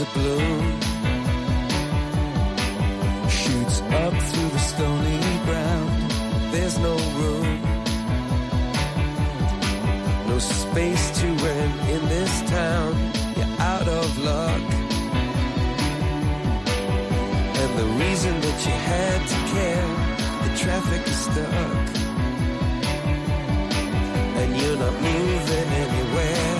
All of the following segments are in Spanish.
a balloon shoots up through the stony ground. There's no room, no space to rent in this town. You're out of luck. And the reason that you had to care, the traffic is stuck. And you're not moving anywhere.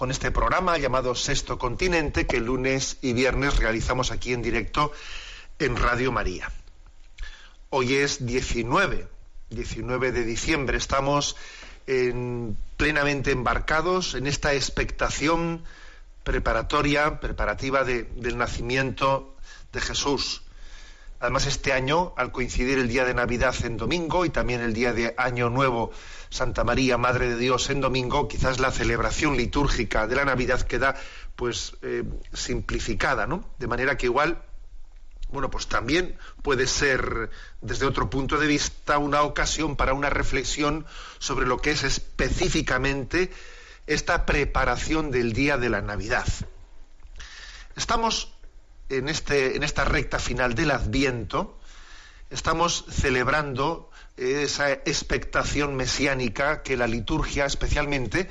con este programa llamado Sexto Continente que lunes y viernes realizamos aquí en directo en Radio María. Hoy es 19, 19 de diciembre. Estamos en- plenamente embarcados en esta expectación preparatoria, preparativa de- del nacimiento de Jesús. Además, este año, al coincidir el día de Navidad en domingo y también el día de Año Nuevo, Santa María, Madre de Dios, en domingo, quizás la celebración litúrgica de la Navidad queda pues eh, simplificada, ¿no? De manera que igual, bueno, pues también puede ser desde otro punto de vista una ocasión para una reflexión sobre lo que es específicamente esta preparación del día de la Navidad. Estamos en, este, en esta recta final del Adviento, estamos celebrando esa expectación mesiánica que la liturgia especialmente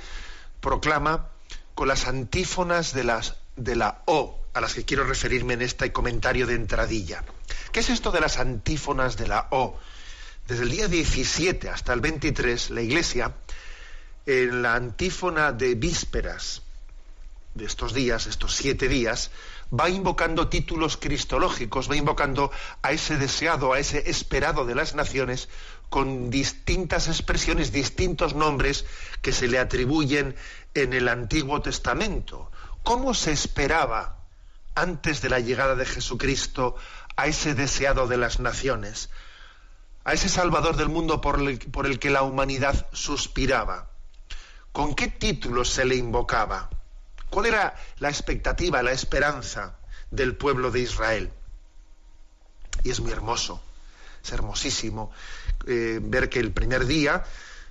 proclama con las antífonas de, las, de la O, a las que quiero referirme en este comentario de entradilla. ¿Qué es esto de las antífonas de la O? Desde el día 17 hasta el 23, la Iglesia, en la antífona de vísperas, de estos días, estos siete días, va invocando títulos cristológicos, va invocando a ese deseado, a ese esperado de las naciones, con distintas expresiones, distintos nombres que se le atribuyen en el Antiguo Testamento. ¿Cómo se esperaba antes de la llegada de Jesucristo a ese deseado de las naciones? A ese Salvador del mundo por el, por el que la humanidad suspiraba. ¿Con qué títulos se le invocaba? ¿Cuál era la expectativa, la esperanza del pueblo de Israel? Y es muy hermoso, es hermosísimo eh, ver que el primer día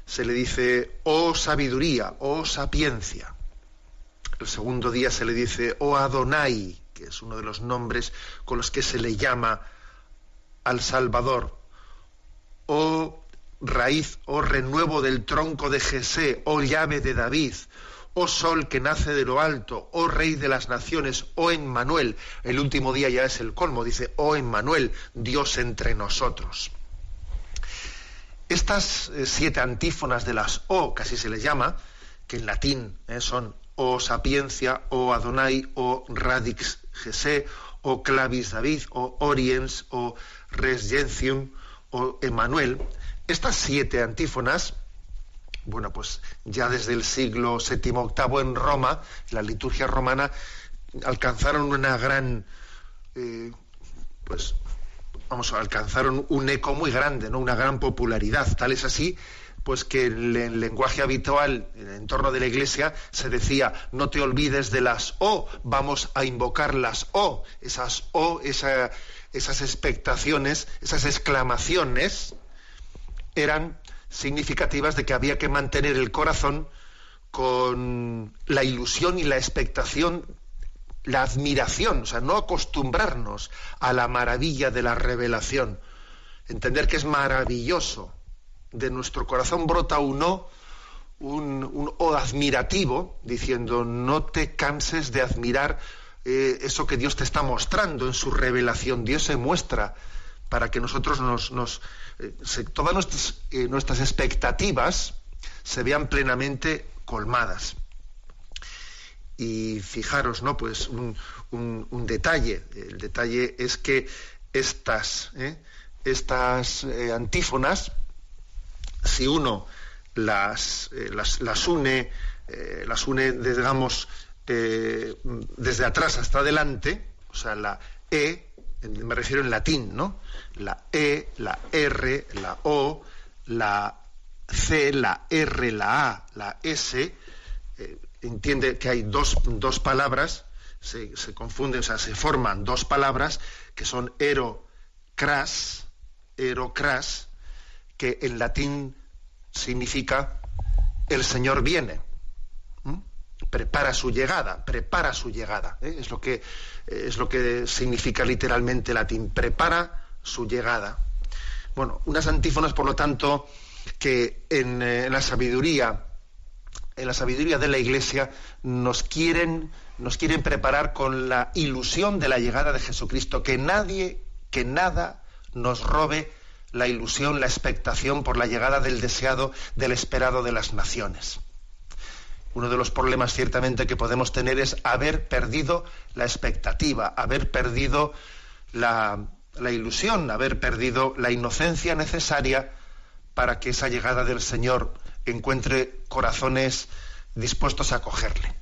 se le dice, oh sabiduría, oh sapiencia. El segundo día se le dice, oh Adonai, que es uno de los nombres con los que se le llama al Salvador. Oh raíz, oh renuevo del tronco de Jesé, oh llave de David, oh sol que nace de lo alto, oh rey de las naciones, oh Emmanuel. El último día ya es el colmo, dice, oh Emmanuel, Dios entre nosotros. Estas eh, siete antífonas de las O, casi se les llama, que en latín eh, son O sapiencia, O Adonai, O radix Jesé, O clavis David, O oriens, O res gentium, O Emmanuel. Estas siete antífonas, bueno, pues ya desde el siglo VII VIII en Roma, la liturgia romana, alcanzaron una gran, eh, pues, vamos, alcanzaron un eco muy grande, ¿no? Una gran popularidad. Tal es así, pues que en el lenguaje habitual, en el entorno de la iglesia, se decía, no te olvides de las O, vamos a invocar las O, esas O, esa- esas expectaciones, esas exclamaciones, eran significativas de que había que mantener el corazón con la ilusión y la expectación, la admiración, o sea, no acostumbrarnos a la maravilla de la revelación, entender que es maravilloso, de nuestro corazón brota un no, un, o admirativo, diciendo, no te canses de admirar eh, eso que Dios te está mostrando en su revelación. Dios se muestra para que nosotros nos, eh, todas nuestras, eh, nuestras expectativas se vean plenamente colmadas. Y fijaros, ¿no? Pues un, un- detalle. El detalle es que estas, ¿eh? estas antífonas, si uno las, las, las une, las une, digamos, desde atrás hasta adelante, o sea, la E me refiero en latín, ¿no? La E, la R, la O, la C, la R, la A, la S, eh, entiende que hay dos, palabras, se, confunden, o sea, se forman dos palabras que son ero, cras, ero, cras, que en latín significa el Señor viene. Prepara su llegada, prepara su llegada. ¿eh? Es, lo que, es lo que significa literalmente latín, prepara su llegada. Bueno, unas antífonas, por lo tanto, que en, eh, en la sabiduría, en la sabiduría de la Iglesia, nos quieren, nos quieren preparar con la ilusión de la llegada de Jesucristo, que nadie, que nada nos robe la ilusión, la expectación por la llegada del deseado, del esperado de las naciones. Uno de los problemas ciertamente que podemos tener es haber perdido la expectativa, haber perdido la, ilusión, haber perdido la inocencia necesaria para que esa llegada del Señor encuentre corazones dispuestos a acogerle.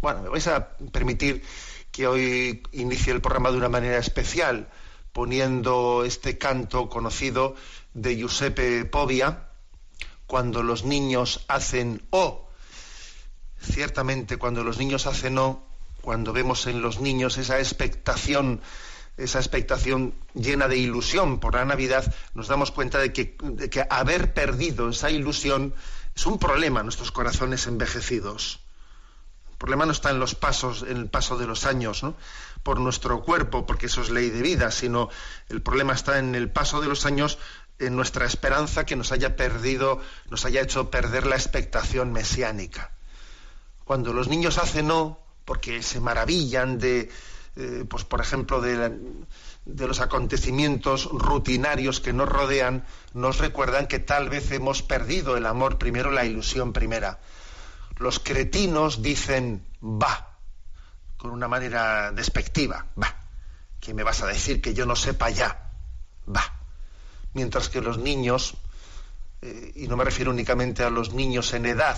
Bueno, me vais a permitir que hoy inicie el programa de una manera especial, poniendo este canto conocido de Giuseppe Povia, cuando los niños hacen O. Ciertamente, cuando los niños hacen O, cuando vemos en los niños esa expectación esa expectación llena de ilusión por la Navidad, nos damos cuenta de que, haber perdido esa ilusión es un problema en nuestros corazones envejecidos. El problema no está en los pasos, en el paso de los años, ¿no? por nuestro cuerpo, porque eso es ley de vida, sino el problema está en el paso de los años, en nuestra esperanza que nos haya perdido, nos haya hecho perder la expectación mesiánica. Cuando los niños hacen no, porque se maravillan de, eh, pues por ejemplo, de, los acontecimientos rutinarios que nos rodean, nos recuerdan que tal vez hemos perdido el amor primero, la ilusión primera. Los cretinos dicen va, con una manera despectiva, va. ¿Qué me vas a decir que yo no sepa ya? Va. Mientras que los niños, eh, y no me refiero únicamente a los niños en edad,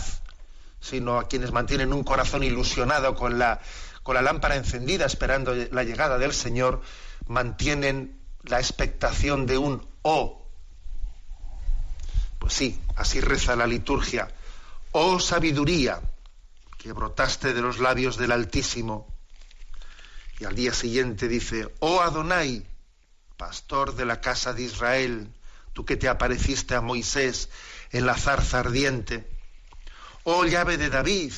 sino a quienes mantienen un corazón ilusionado con la con la lámpara encendida esperando la llegada del Señor, mantienen la expectación de un oh. Pues sí, así reza la liturgia. Oh sabiduría, que brotaste de los labios del Altísimo. Y al día siguiente dice, oh Adonai, pastor de la casa de Israel, tú que te apareciste a Moisés en la zarza ardiente. Oh llave de David,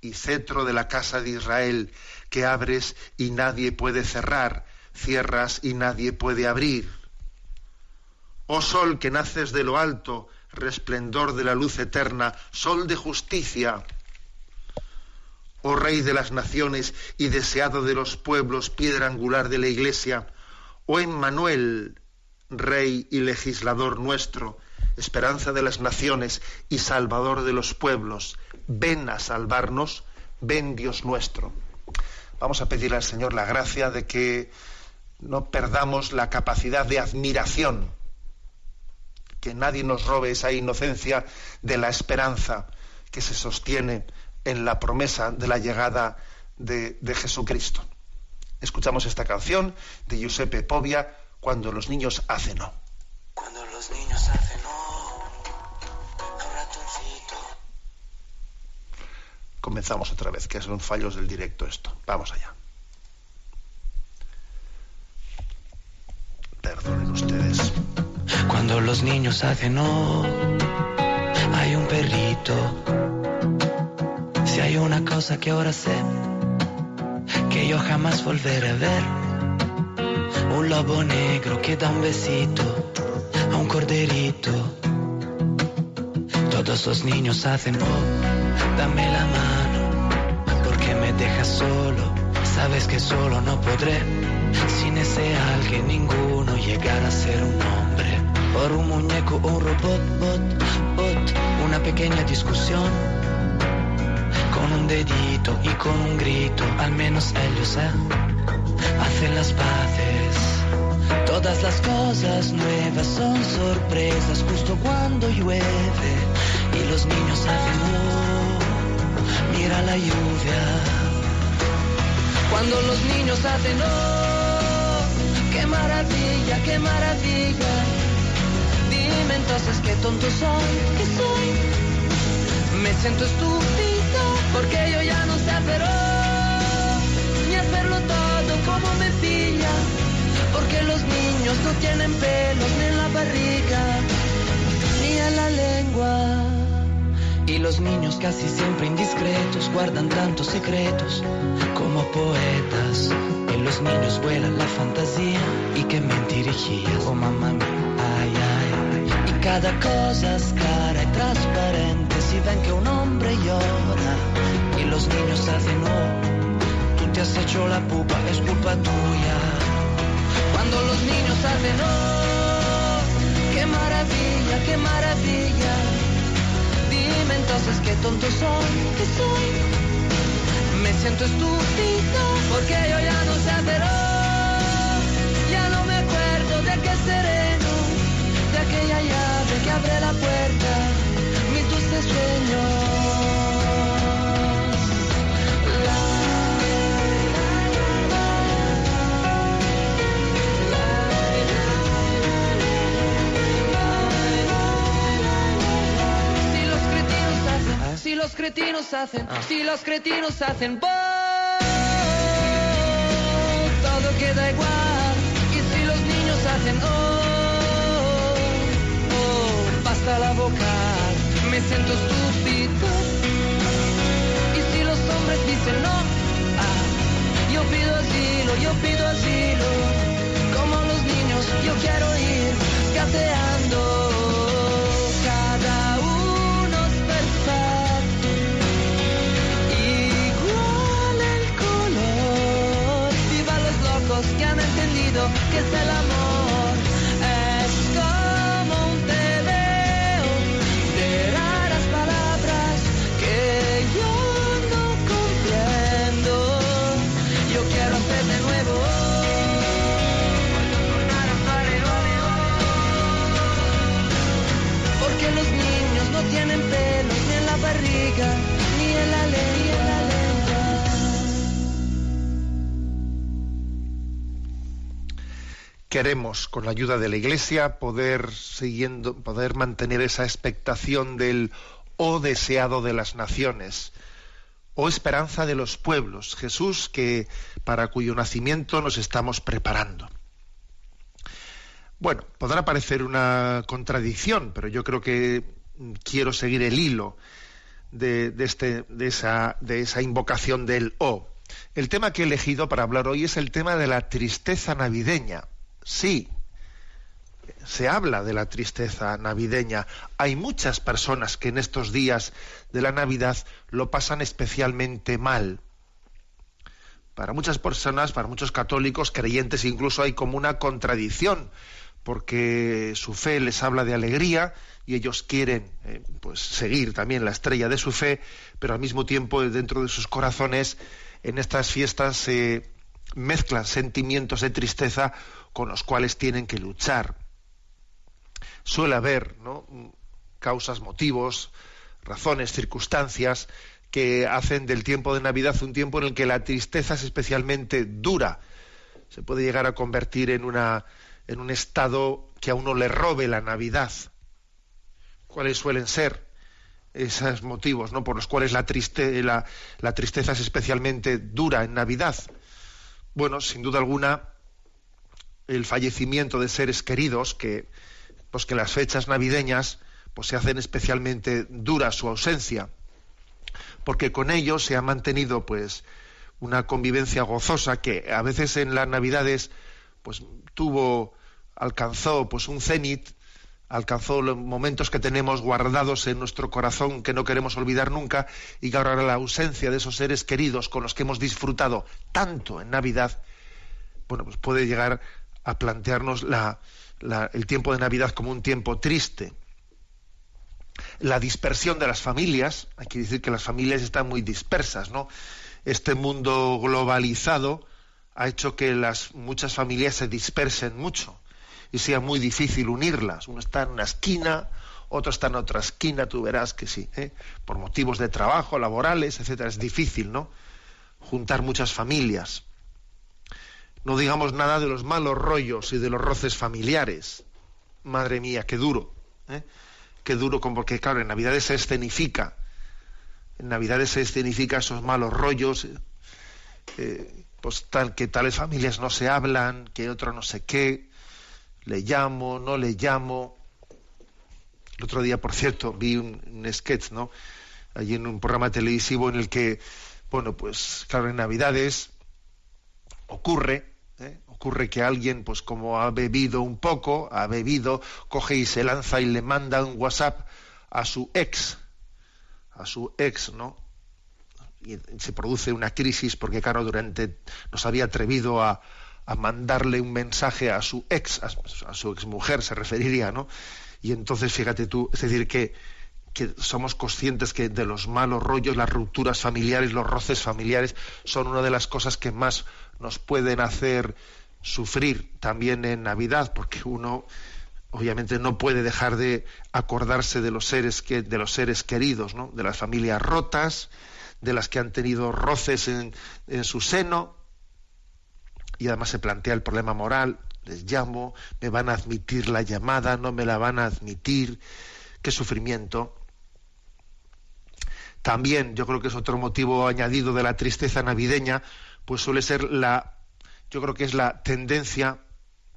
y cetro de la casa de Israel, que abres y nadie puede cerrar, cierras y nadie puede abrir. Oh sol que naces de lo alto, resplendor de la luz eterna, sol de justicia. Oh rey de las naciones y deseado de los pueblos, piedra angular de la iglesia. Oh Emmanuel, rey y legislador nuestro, esperanza de las naciones y salvador de los pueblos, ven a salvarnos, ven Dios nuestro. Vamos a pedirle al Señor la gracia de que no perdamos la capacidad de admiración, que nadie nos robe esa inocencia de la esperanza que se sostiene en la promesa de la llegada de, Jesucristo. Escuchamos esta canción de Giuseppe Povia, Cuando los niños hacen no. Cuando los niños hacen comenzamos otra vez, que son fallos del directo esto. Vamos allá. Perdonen ustedes. Cuando los niños hacen no, hay un perrito. Si hay una cosa que ahora sé, que yo jamás volveré a ver, un lobo negro que da un besito a un corderito. Todos los niños hacen oh dame la mano, porque me dejas solo, sabes que solo no podré, sin ese alguien ninguno llegar a ser un hombre, por un muñeco o un robot, bot, bot, una pequeña discusión, con un dedito y con un grito, al menos ellos ¿eh? hacen las paces. Todas las cosas nuevas son sorpresas justo cuando llueve. Y los niños hacen la lluvia. Cuando los niños hacen oh, maravilla, qué maravilla. Dime entonces qué tonto soy, que soy. Me siento estúpido porque yo ya no sé hacer ni hacerlo todo como me pilla. Porque los niños no tienen pelos ni en la barriga ni en la lengua. Y los niños casi siempre indiscretos guardan tantos secretos como poetas. En los niños vuelan la fantasía y que mentirijillas, oh mamá mía, ay, ay. Y cada cosa es cara y transparente si ven que un hombre llora y los niños hacen oh, tú te has hecho la pupa, es culpa tuya. Cuando los niños hacen oh, qué maravilla, qué maravilla. Entonces qué tonto soy, que soy. Me siento estúpido porque yo ya no sé oh, ya no me acuerdo de qué sereno, de aquella llave que abre la puerta, mi dulce sueño. Si los cretinos hacen, si los cretinos hacen, ¡boh! todo queda igual. Y si los niños hacen, oh, oh, basta la boca, me siento estúpido. Y si los hombres dicen no, ah, yo pido asilo, yo pido asilo. Como los niños, yo quiero entendido que Queremos, con la ayuda de la Iglesia, poder siguiendo, poder mantener esa expectación del oh deseado de las naciones, oh esperanza de los pueblos, Jesús que para cuyo nacimiento nos estamos preparando. Bueno, podrá parecer una contradicción, pero yo creo que quiero seguir el hilo de, de este, esa, de esa invocación del O. El tema que he elegido para hablar hoy es el tema de la tristeza navideña. Sí, se habla de la tristeza navideña. Hay muchas personas que en estos días de la Navidad lo pasan especialmente mal. Para muchas personas, para muchos católicos, creyentes, incluso hay como una contradicción, porque su fe les habla de alegría y ellos quieren eh, pues seguir también la estrella de su fe, pero al mismo tiempo dentro de sus corazones en estas fiestas se mezclan sentimientos de tristeza con los cuales tienen que luchar. Suele haber ¿no? causas, motivos, razones, circunstancias que hacen del tiempo de Navidad un tiempo en el que la tristeza es especialmente dura. Se puede llegar a convertir en una en un estado que a uno le robe la Navidad. ¿Cuáles suelen ser esos motivos ¿no? por los cuales la, triste, la, la tristeza es especialmente dura en Navidad? Bueno, sin duda alguna, el fallecimiento de seres queridos, que, pues que las fechas navideñas pues se hacen especialmente dura su ausencia, porque con ellos se ha mantenido pues una convivencia gozosa que a veces en las navidades pues tuvo alcanzó pues un cenit alcanzó los momentos que tenemos guardados en nuestro corazón que no queremos olvidar nunca y que ahora la ausencia de esos seres queridos con los que hemos disfrutado tanto en Navidad bueno pues puede llegar a plantearnos la, la, el tiempo de Navidad como un tiempo triste la dispersión de las familias hay que decir que las familias están muy dispersas no este mundo globalizado ha hecho que las muchas familias se dispersen mucho y sea muy difícil unirlas. Uno está en una esquina, otro está en otra esquina, tú verás que sí, ¿eh? por motivos de trabajo, laborales, etcétera, es difícil, ¿no? Juntar muchas familias. No digamos nada de los malos rollos y de los roces familiares. Madre mía, qué duro. ¿eh? Qué duro, porque claro, en Navidades se escenifica. En Navidades se escenifica esos malos rollos. Eh, pues tal, que tales familias no se hablan, que otro no sé qué. Le llamo, no le llamo. El otro día, por cierto, vi un, un sketch, ¿no? Allí en un programa televisivo en el que, bueno, pues claro, en Navidades ocurre. Ocurre que alguien pues como ha bebido un poco ha bebido coge y se lanza y le manda un WhatsApp a su ex a su ex no y se produce una crisis porque claro durante nos había atrevido a, a mandarle un mensaje a su ex a, a su ex mujer se referiría no y entonces fíjate tú es decir que que somos conscientes que de los malos rollos, las rupturas familiares, los roces familiares son una de las cosas que más nos pueden hacer sufrir también en Navidad, porque uno obviamente no puede dejar de acordarse de los seres que, de los seres queridos, ¿no? de las familias rotas, de las que han tenido roces en, en su seno, y además se plantea el problema moral, les llamo, me van a admitir la llamada, no me la van a admitir, qué sufrimiento. También yo creo que es otro motivo añadido de la tristeza navideña, pues suele ser la, yo creo que es la tendencia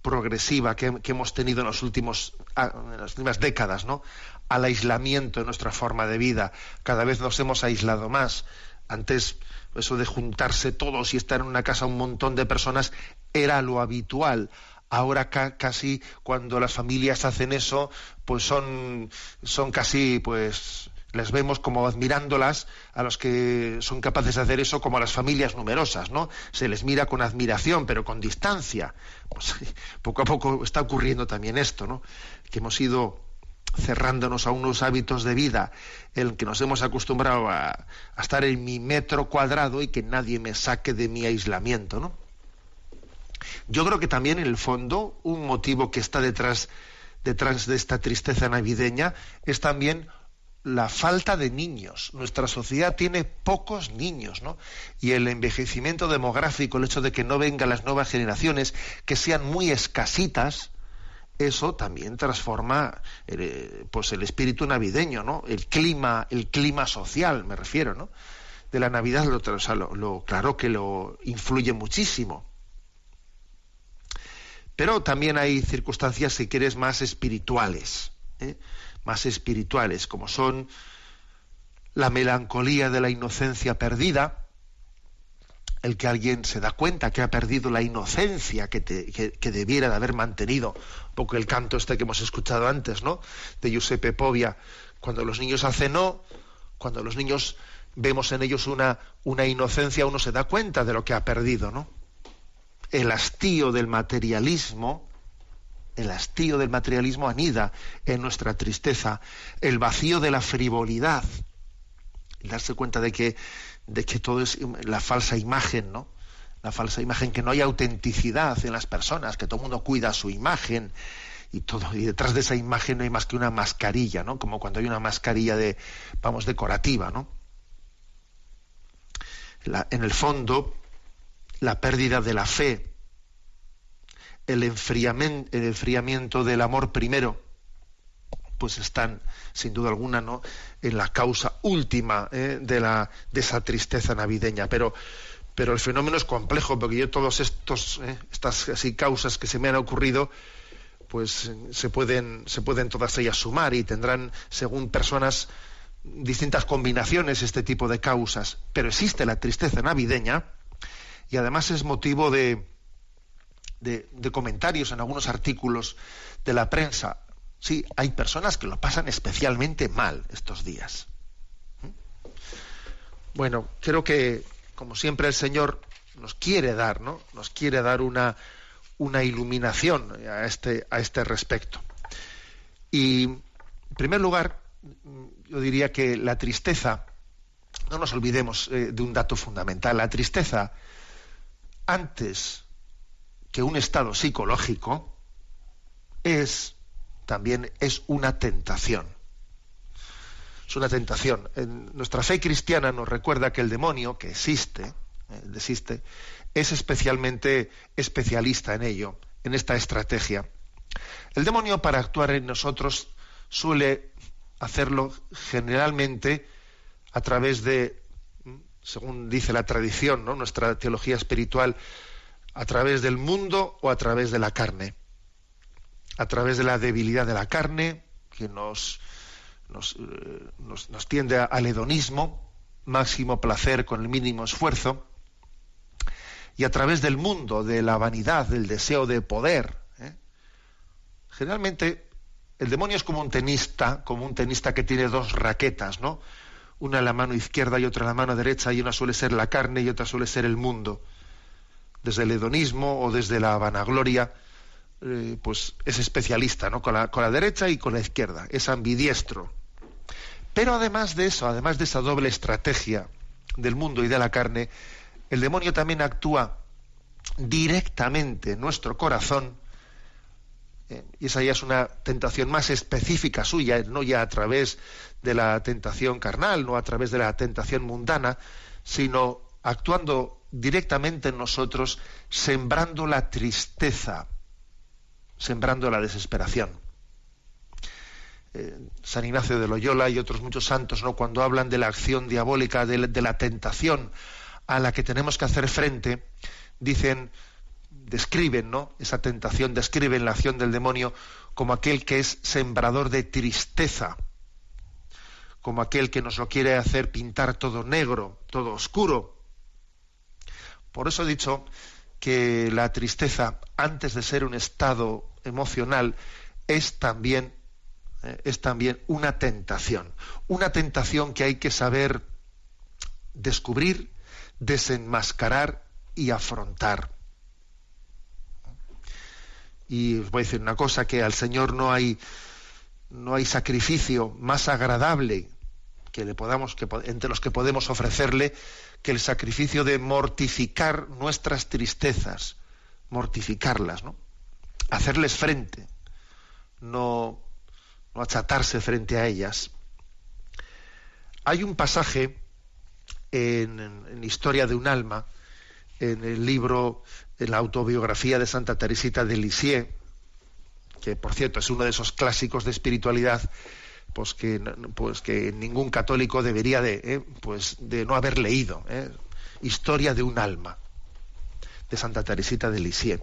progresiva que, hemos tenido en, los últimos, en las últimas décadas, ¿no? Al aislamiento en nuestra forma de vida. Cada vez nos hemos aislado más. Antes, eso de juntarse todos y estar en una casa un montón de personas era lo habitual. Ahora ca casi cuando las familias hacen eso, pues son, son casi pues les vemos como admirándolas a los que son capaces de hacer eso como a las familias numerosas, ¿no? Se les mira con admiración, pero con distancia. Pues, poco a poco está ocurriendo también esto, ¿no? Que hemos ido cerrándonos a unos hábitos de vida en que nos hemos acostumbrado a, a estar en mi metro cuadrado y que nadie me saque de mi aislamiento, ¿no? Yo creo que también en el fondo un motivo que está detrás detrás de esta tristeza navideña es también la falta de niños. Nuestra sociedad tiene pocos niños, ¿no? Y el envejecimiento demográfico, el hecho de que no vengan las nuevas generaciones, que sean muy escasitas, eso también transforma eh, pues el espíritu navideño, ¿no? El clima, el clima social, me refiero, ¿no? De la Navidad, lo, o lo claro que lo influye muchísimo. Pero también hay circunstancias, si quieres, más espirituales. ¿eh? Más espirituales, como son la melancolía de la inocencia perdida, el que alguien se da cuenta que ha perdido la inocencia que, te, que, debiera de haber mantenido, un poco el canto este que hemos escuchado antes, ¿no? De Giuseppe Povia, cuando los niños hacen no, cuando los niños vemos en ellos una, una inocencia, uno se da cuenta de lo que ha perdido, ¿no? El hastío del materialismo, el hastío del materialismo anida en nuestra tristeza, el vacío de la frivolidad, darse cuenta de que, de que todo es la falsa imagen, ¿no? La falsa imagen, que no hay autenticidad en las personas, que todo el mundo cuida su imagen y todo, y detrás de esa imagen no hay más que una mascarilla, ¿no? Como cuando hay una mascarilla de, vamos, decorativa, ¿no? En el fondo, la pérdida de la fe, el enfriamiento, el enfriamiento del amor primero, pues están, sin duda alguna, ¿no? en la causa última ¿eh? de, la, de esa tristeza navideña. Pero, pero el fenómeno es complejo, porque yo todas estos, ¿eh? estas así, causas que se me han ocurrido, pues se pueden, se pueden todas ellas sumar y tendrán, según personas, distintas combinaciones este tipo de causas. Pero existe la tristeza navideña y además es motivo de, de, comentarios en algunos artículos de la prensa. Sí, hay personas que lo pasan especialmente mal estos días. ¿Mm? Bueno, creo que, como siempre, el Señor nos quiere dar, ¿no? Nos quiere dar una, una iluminación a este, a este respecto. Y, en primer lugar, yo diría que la tristeza, no nos olvidemos eh, de un dato fundamental, la tristeza antes que un estado psicológico es también es una tentación. Es una tentación. En nuestra fe cristiana nos recuerda que el demonio, que existe, eh, existe, es especialmente especialista en ello, en esta estrategia. El demonio para actuar en nosotros suele hacerlo generalmente a través de, según dice la tradición, ¿no? nuestra teología espiritual, a través del mundo o a través de la carne. A través de la debilidad de la carne, que nos, nos, eh, nos tiende al hedonismo, máximo placer con el mínimo esfuerzo, y a través del mundo, de la vanidad, del deseo de poder. ¿eh? Generalmente el demonio es como un tenista, como un tenista que tiene dos raquetas, ¿no? Una en la mano izquierda y otra en la mano derecha, y una suele ser la carne y otra suele ser el mundo. Desde el hedonismo o desde la vanagloria, eh, pues es especialista, ¿no? Con la, con la derecha y con la izquierda, es ambidiestro. Pero además de eso, además de esa doble estrategia del mundo y de la carne, el demonio también actúa directamente en nuestro corazón, eh, y esa ya es una tentación más específica suya, no ya a través de la tentación carnal, no a través de la tentación mundana, sino actuando directamente en nosotros, sembrando la tristeza, sembrando la desesperación. Eh, San Ignacio de Loyola y otros muchos santos, ¿no? cuando hablan de la acción diabólica, de la tentación a la que tenemos que hacer frente, dicen, describen, ¿no? Esa tentación, describen la acción del demonio como aquel que es sembrador de tristeza, como aquel que nos lo quiere hacer pintar todo negro, todo oscuro. Por eso he dicho que la tristeza, antes de ser un estado emocional, es también, eh, es también una tentación. Una tentación que hay que saber descubrir, desenmascarar y afrontar. Y os voy a decir una cosa, que al Señor no hay, no hay sacrificio más agradable que le podamos, que, entre los que podemos ofrecerle que el sacrificio de mortificar nuestras tristezas, mortificarlas, ¿no? Hacerles frente, no, achatarse frente a ellas. Hay un pasaje en, Historia de un alma, en el libro, en la autobiografía de Santa Teresita de Lisieux, que por cierto es uno de esos clásicos de espiritualidad pues que, pues que ningún católico debería de, eh, pues de no haber leído. Eh, Historia de un alma, de Santa Teresita de Lisieux.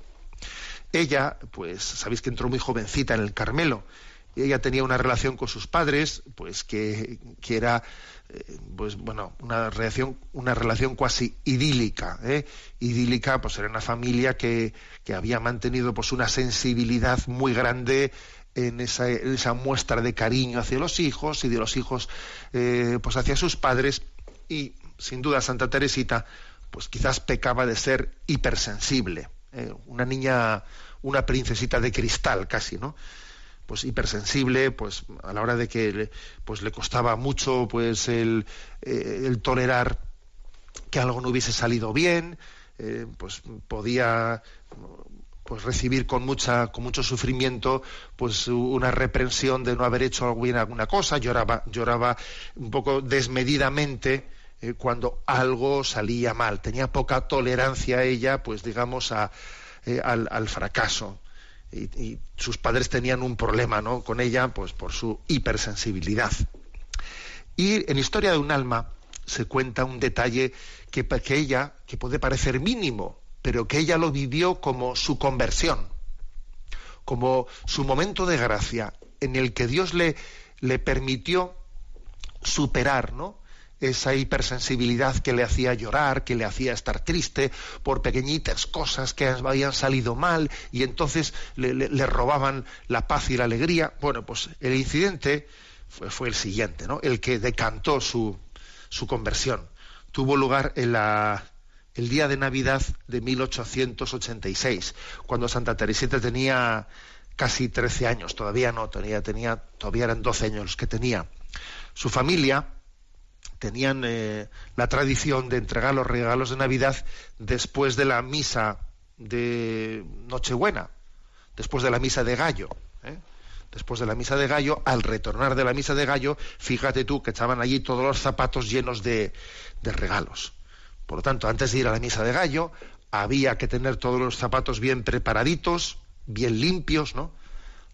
Ella, pues sabéis que entró muy jovencita en el Carmelo, ella tenía una relación con sus padres, pues que, que era eh, pues bueno, una relación, una relación cuasi idílica, ¿eh? idílica, pues era una familia que, que, había mantenido pues una sensibilidad muy grande en esa, esa, muestra de cariño hacia los hijos y de los hijos eh, pues hacia sus padres y sin duda Santa Teresita pues quizás pecaba de ser hipersensible, ¿eh? una niña, una princesita de cristal casi, ¿no? pues hipersensible, pues a la hora de que pues le costaba mucho pues el, eh, el tolerar que algo no hubiese salido bien, eh, pues podía pues recibir con mucha con mucho sufrimiento pues una reprensión de no haber hecho bien alguna cosa lloraba lloraba un poco desmedidamente eh, cuando algo salía mal tenía poca tolerancia ella pues digamos a, al, al, fracaso y, sus padres tenían un problema ¿no? con ella pues por su hipersensibilidad. Y en Historia de un alma se cuenta un detalle que, que ella, que puede parecer mínimo, pero que ella lo vivió como su conversión, como su momento de gracia, en el que Dios le, le permitió superar, ¿no? esa hipersensibilidad que le hacía llorar, que le hacía estar triste por pequeñitas cosas que habían salido mal y entonces le, robaban la paz y la alegría. Bueno, pues el incidente fue, el siguiente, ¿no? El que decantó su, su conversión. Tuvo lugar en la, el día de Navidad de 1886, cuando Santa Teresita tenía casi 13 años, todavía no, tenía, tenía, todavía eran 12 años los que tenía. Su familia, tenían eh, la tradición de entregar los regalos de Navidad después de la misa de Nochebuena, después de la misa de Gallo. ¿eh? Después de la misa de Gallo, al retornar de la misa de Gallo, fíjate tú que estaban allí todos los zapatos llenos de, de regalos. Por lo tanto, antes de ir a la misa de Gallo, había que tener todos los zapatos bien preparaditos, bien limpios, ¿no?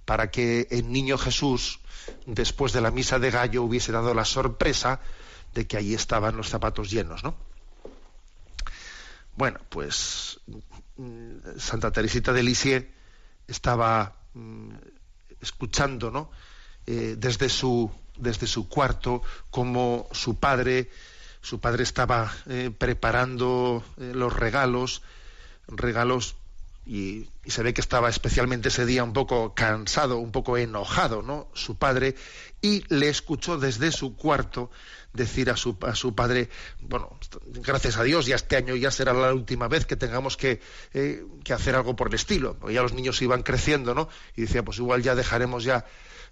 Para que el niño Jesús, después de la misa de gallo, hubiese dado la sorpresa de que ahí estaban los zapatos llenos, ¿no? Bueno, pues mm, Santa Teresita de Lisieux estaba mm, escuchando, ¿no? Eh, desde su desde su cuarto como su padre su padre estaba eh, preparando eh, los regalos regalos y, se ve que estaba especialmente ese día un poco cansado, un poco enojado, ¿no? Su padre, y le escuchó desde su cuarto decir a su, a su padre, bueno, gracias a Dios, ya este año ya será la última vez que tengamos que, eh, que hacer algo por el estilo, ya los niños iban creciendo, ¿no? Y decía, pues igual ya dejaremos ya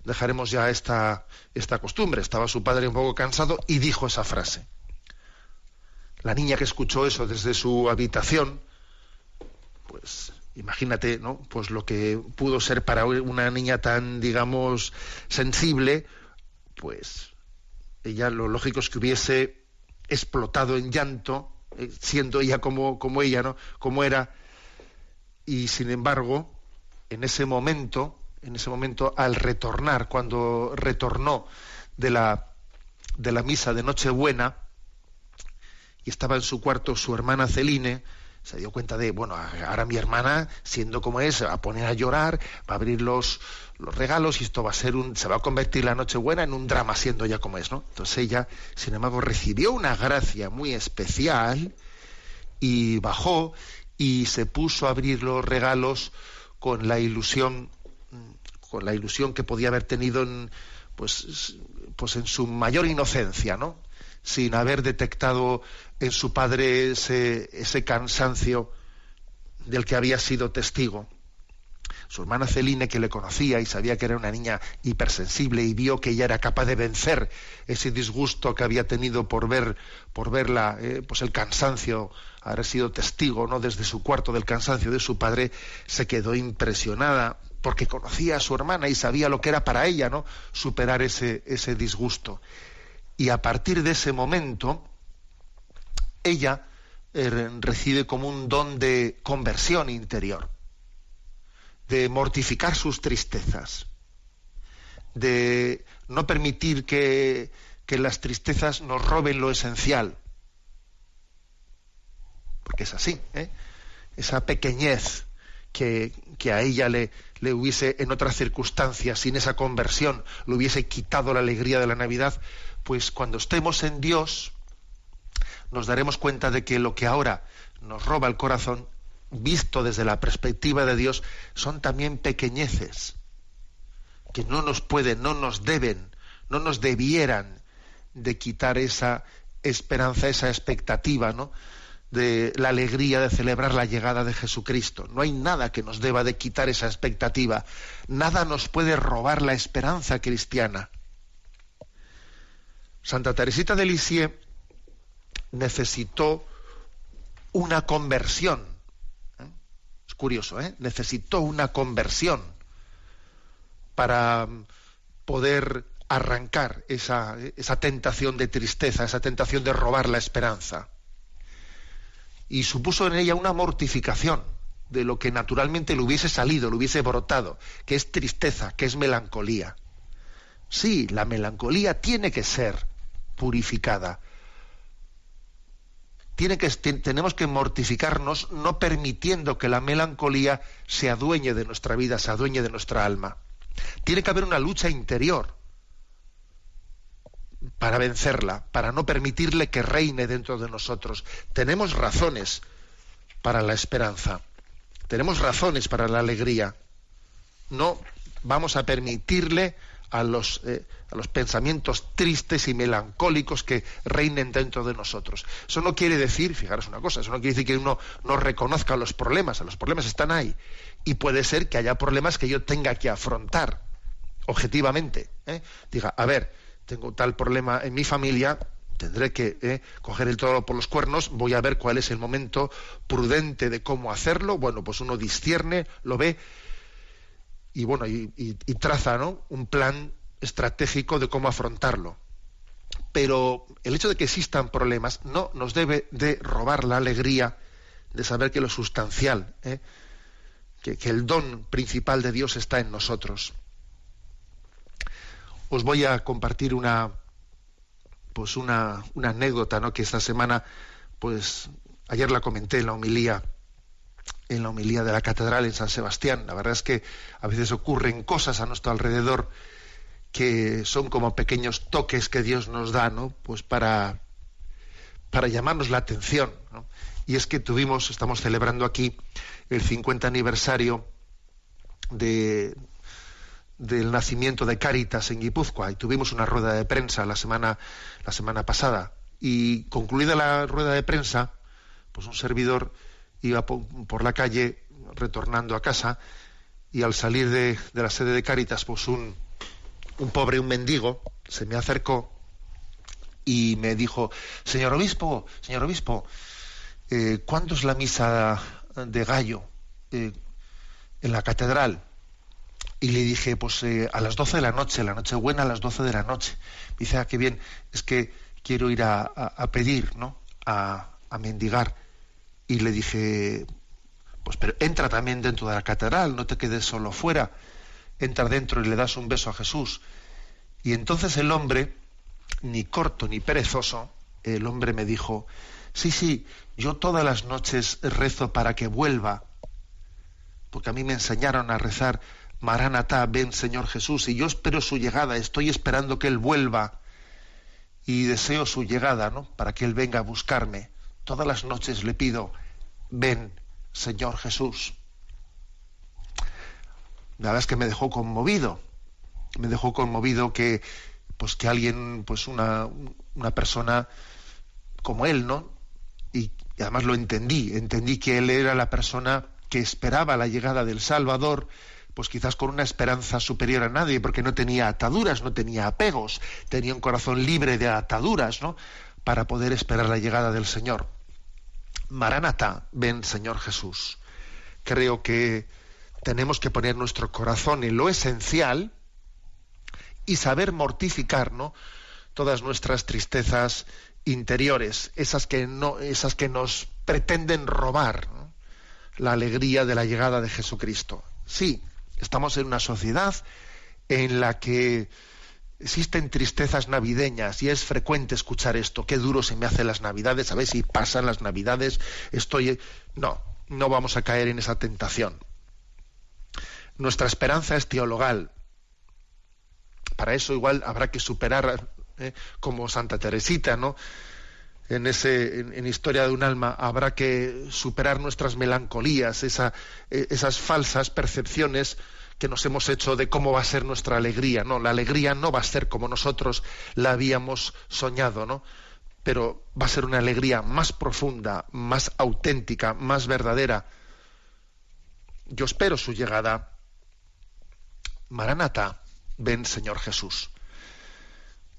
dejaremos ya esta, esta costumbre. Estaba su padre un poco cansado y dijo esa frase. La niña que escuchó eso desde su habitación, pues imagínate, ¿no? Pues lo que pudo ser para una niña tan, digamos, sensible, pues ella lo lógico es que hubiese explotado en llanto, eh, siendo ella como, ella, ¿no? Como era. Y sin embargo, en ese momento, en ese momento, al retornar, cuando retornó de la, de la misa de Nochebuena, estaba en su cuarto su hermana Celine, se dio cuenta de, bueno, ahora mi hermana, siendo como es, va a poner a llorar, va a abrir los, los regalos y esto va a ser un, se va a convertir la Nochebuena en un drama siendo ya como es, ¿no? Entonces ella, sin embargo, recibió una gracia muy especial y bajó y se puso a abrir los regalos con la ilusión, con la ilusión que podía haber tenido en, pues, pues en su mayor inocencia, ¿no? Sin haber detectado en su padre ese, ese cansancio del que había sido testigo. Su hermana Celine, que le conocía y sabía que era una niña hipersensible y vio que ella era capaz de vencer ese disgusto que había tenido por ver, por verla, eh, pues el cansancio, haber sido testigo, ¿no? Desde su cuarto del cansancio de su padre, se quedó impresionada porque conocía a su hermana y sabía lo que era para ella, ¿no? Superar ese, ese disgusto. Y a partir de ese momento, ella eh, recibe como un don de conversión interior, de mortificar sus tristezas, de no permitir que, las tristezas nos roben lo esencial, porque es así, ¿eh? esa pequeñez que, que, a ella le, le hubiese en otras circunstancias, sin esa conversión, le hubiese quitado la alegría de la Navidad, pues cuando estemos en Dios, nos daremos cuenta de que lo que ahora nos roba el corazón, visto desde la perspectiva de Dios, son también pequeñeces, que no nos pueden, no nos deben, no nos debieran de quitar esa esperanza, esa expectativa, ¿no? de la alegría de celebrar la llegada de Jesucristo. No hay nada que nos deba de quitar esa expectativa. Nada nos puede robar la esperanza cristiana. Santa Teresita de Lisieux necesitó una conversión. ¿eh? Es curioso, ¿eh? Necesitó una conversión para poder arrancar esa, esa tentación de tristeza, esa tentación de robar la esperanza. Y supuso en ella una mortificación de lo que naturalmente le hubiese salido, le hubiese brotado, que es tristeza, que es melancolía. Sí, la melancolía tiene que ser purificada. Tenemos que mortificarnos no permitiendo que la melancolía se adueñe de nuestra vida, se adueñe de nuestra alma. Tiene que haber una lucha interior para vencerla, para no permitirle que reine dentro de nosotros. Tenemos razones para la esperanza, tenemos razones para la alegría. No vamos a permitirle a los, eh, a los pensamientos tristes y melancólicos que reinen dentro de nosotros. Eso no quiere decir, fijaros una cosa, eso no quiere decir que uno no reconozca los problemas, los problemas están ahí. Y puede ser que haya problemas que yo tenga que afrontar objetivamente. ¿eh? Diga, a ver, tengo tal problema en mi familia, tendré que ¿eh? coger el toro por los cuernos, voy a ver cuál es el momento prudente de cómo hacerlo. Bueno, pues uno discierne, lo ve y bueno, y, traza ¿no? un plan estratégico de cómo afrontarlo. Pero el hecho de que existan problemas no nos debe de robar la alegría de saber que lo sustancial, ¿eh? que, el don principal de Dios está en nosotros. Os voy a compartir una, pues una, una anécdota, ¿no? Que esta semana, pues ayer la comenté en la homilía, en la homilía de la catedral en San Sebastián. La verdad es que a veces ocurren cosas a nuestro alrededor que son como pequeños toques que Dios nos da, ¿no? Pues para, para llamarnos la atención. Y es que tuvimos, estamos celebrando aquí el 50 aniversario de, del nacimiento de Cáritas en Guipúzcoa y tuvimos una rueda de prensa la semana, la semana pasada. Y concluida la rueda de prensa, pues un servidor iba por, la calle retornando a casa y al salir de, de la sede de Cáritas, pues un, un pobre, un mendigo, se me acercó y me dijo, señor obispo, señor obispo, eh, ¿cuándo es la misa de gallo eh, en la catedral? Y le dije, pues eh, a las 12 de la noche, la noche buena a las 12 de la noche. Dice, ah, qué bien, es que quiero ir a, pedir, ¿no? A, a, mendigar. Y le dije, pues pero entra también dentro de la catedral, no te quedes solo fuera. Entra dentro y le das un beso a Jesús. Y entonces el hombre, ni corto ni perezoso, el hombre me dijo, sí, sí, yo todas las noches rezo para que vuelva, porque a mí me enseñaron a rezar, Maranatá, ven Señor Jesús, y yo espero su llegada, estoy esperando que Él vuelva, y deseo su llegada, ¿no? Para que Él venga a buscarme. Todas las noches le pido, ven Señor Jesús. La verdad es que me dejó conmovido, me dejó conmovido que pues que alguien pues una, una persona como él no y, además lo entendí. Entendí que él era la persona que esperaba la llegada del Salvador pues quizás con una esperanza superior a nadie porque no tenía ataduras no tenía apegos. Tenía un corazón libre de ataduras no para poder esperar la llegada del Señor Maranata ven Señor Jesús creo que tenemos que poner nuestro corazón en lo esencial y saber mortificar ¿no? todas nuestras tristezas interiores, esas que, no, esas que nos pretenden robar la alegría de la llegada de Jesucristo. Sí, estamos en una sociedad en la que existen tristezas navideñas y es frecuente escuchar esto, qué duro se me hacen las navidades, a ver si pasan las navidades, estoy... No, no vamos a caer en esa tentación. Nuestra esperanza es teologal, para eso igual habrá que superar, eh, como Santa Teresita, ¿no? En, ese, en, Historia de un alma habrá que superar nuestras melancolías, esa, e, esas falsas percepciones que nos hemos hecho de cómo va a ser nuestra alegría. No, la alegría no va a ser como nosotros la habíamos soñado, ¿no? Pero va a ser una alegría más profunda, más auténtica, más verdadera. Yo espero su llegada. Maranata, ven Señor Jesús.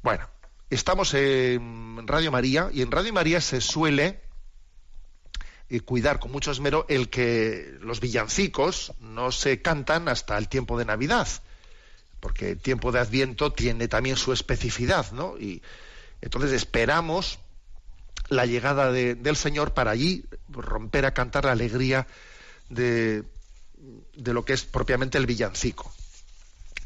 Bueno, estamos en Radio María y en Radio María se suele eh, cuidar con mucho esmero el que los villancicos no se cantan hasta el tiempo de Navidad, porque el tiempo de Adviento tiene también su especificidad, ¿no? Y entonces esperamos la llegada del Señor para allí romper a cantar la alegría de, de lo que es propiamente el villancico.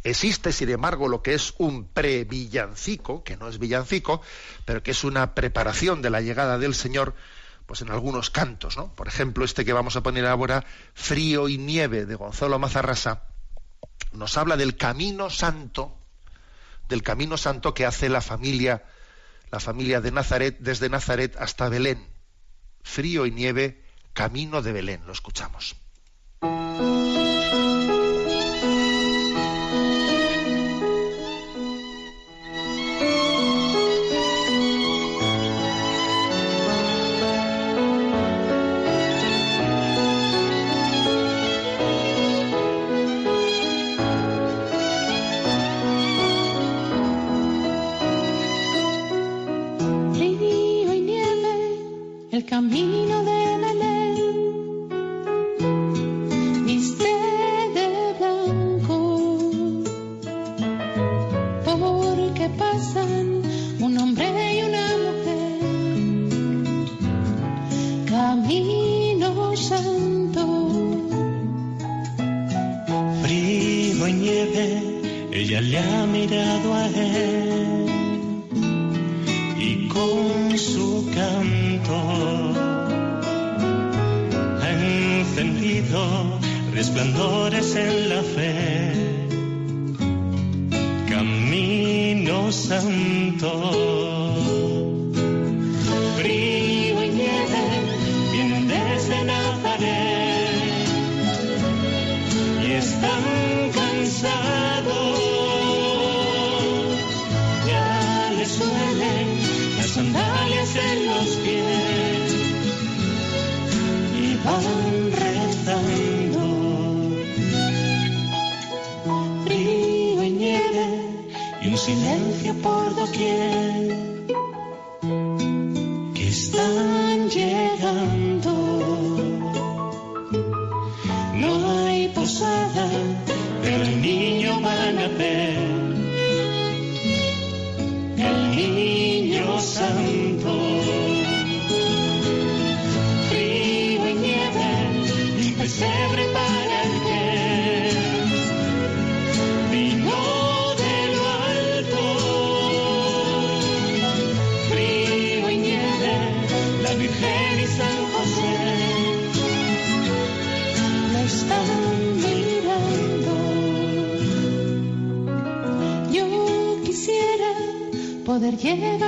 Existe, sin embargo, lo que es un pre-villancico, que no es villancico, pero que es una preparación de la llegada del Señor, pues en algunos cantos, ¿no? Por ejemplo, este que vamos a poner ahora, Frío y Nieve, de Gonzalo Mazarrasa, nos habla del camino santo, del camino santo que hace la familia, la familia de Nazaret, desde Nazaret hasta Belén. Frío y nieve, camino de Belén, lo escuchamos. Poder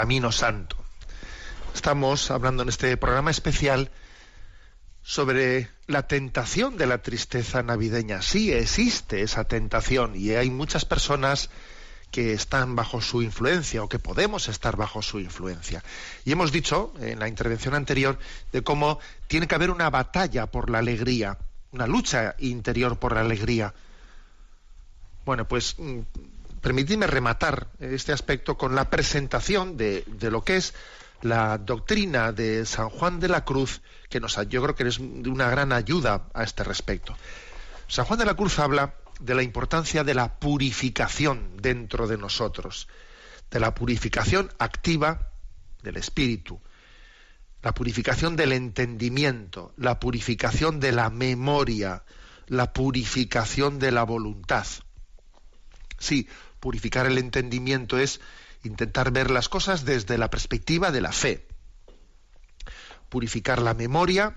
Camino Santo. Estamos hablando en este programa especial sobre la tentación de la tristeza navideña. Sí existe esa tentación y hay muchas personas que están bajo su influencia o que podemos estar bajo su influencia. Y hemos dicho en la intervención anterior de cómo tiene que haber una batalla por la alegría, una lucha interior por la alegría. Bueno, pues mm, permitidme rematar este aspecto con la presentación de, lo que es la doctrina de San Juan de la Cruz, que nos, yo creo que es de una gran ayuda a este respecto. San Juan de la Cruz habla de la importancia de la purificación dentro de nosotros, de la purificación activa del espíritu, la purificación del entendimiento, la purificación de la memoria, la purificación de la voluntad. Sí, purificar el entendimiento es intentar ver las cosas desde la perspectiva de la fe. Purificar la memoria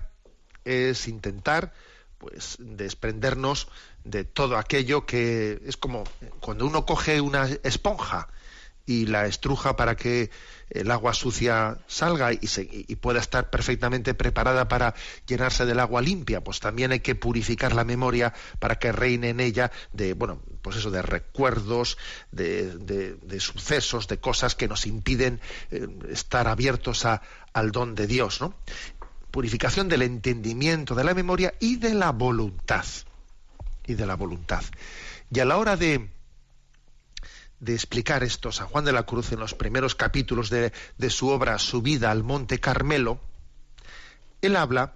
es intentar pues desprendernos de todo aquello que es como cuando uno coge una esponja y la estruja para que el agua sucia salga y, pueda estar perfectamente preparada para llenarse del agua limpia, pues también hay que purificar la memoria para que reine en ella de, bueno, pues eso, de recuerdos, de, sucesos, de cosas que nos impiden eh, estar abiertos a, al don de Dios, ¿no? Purificación del entendimiento, de la memoria y de la voluntad. Y de la voluntad. Y a la hora de, de explicar esto, San Juan de la Cruz en los primeros capítulos de, su obra Subida al Monte Carmelo, él habla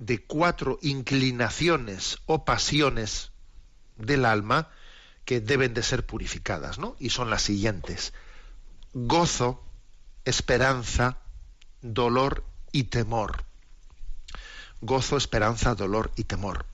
de cuatro inclinaciones o pasiones del alma que deben de ser purificadas, ¿no? Y son las siguientes: gozo, esperanza, dolor y temor. Gozo, esperanza, dolor y temor.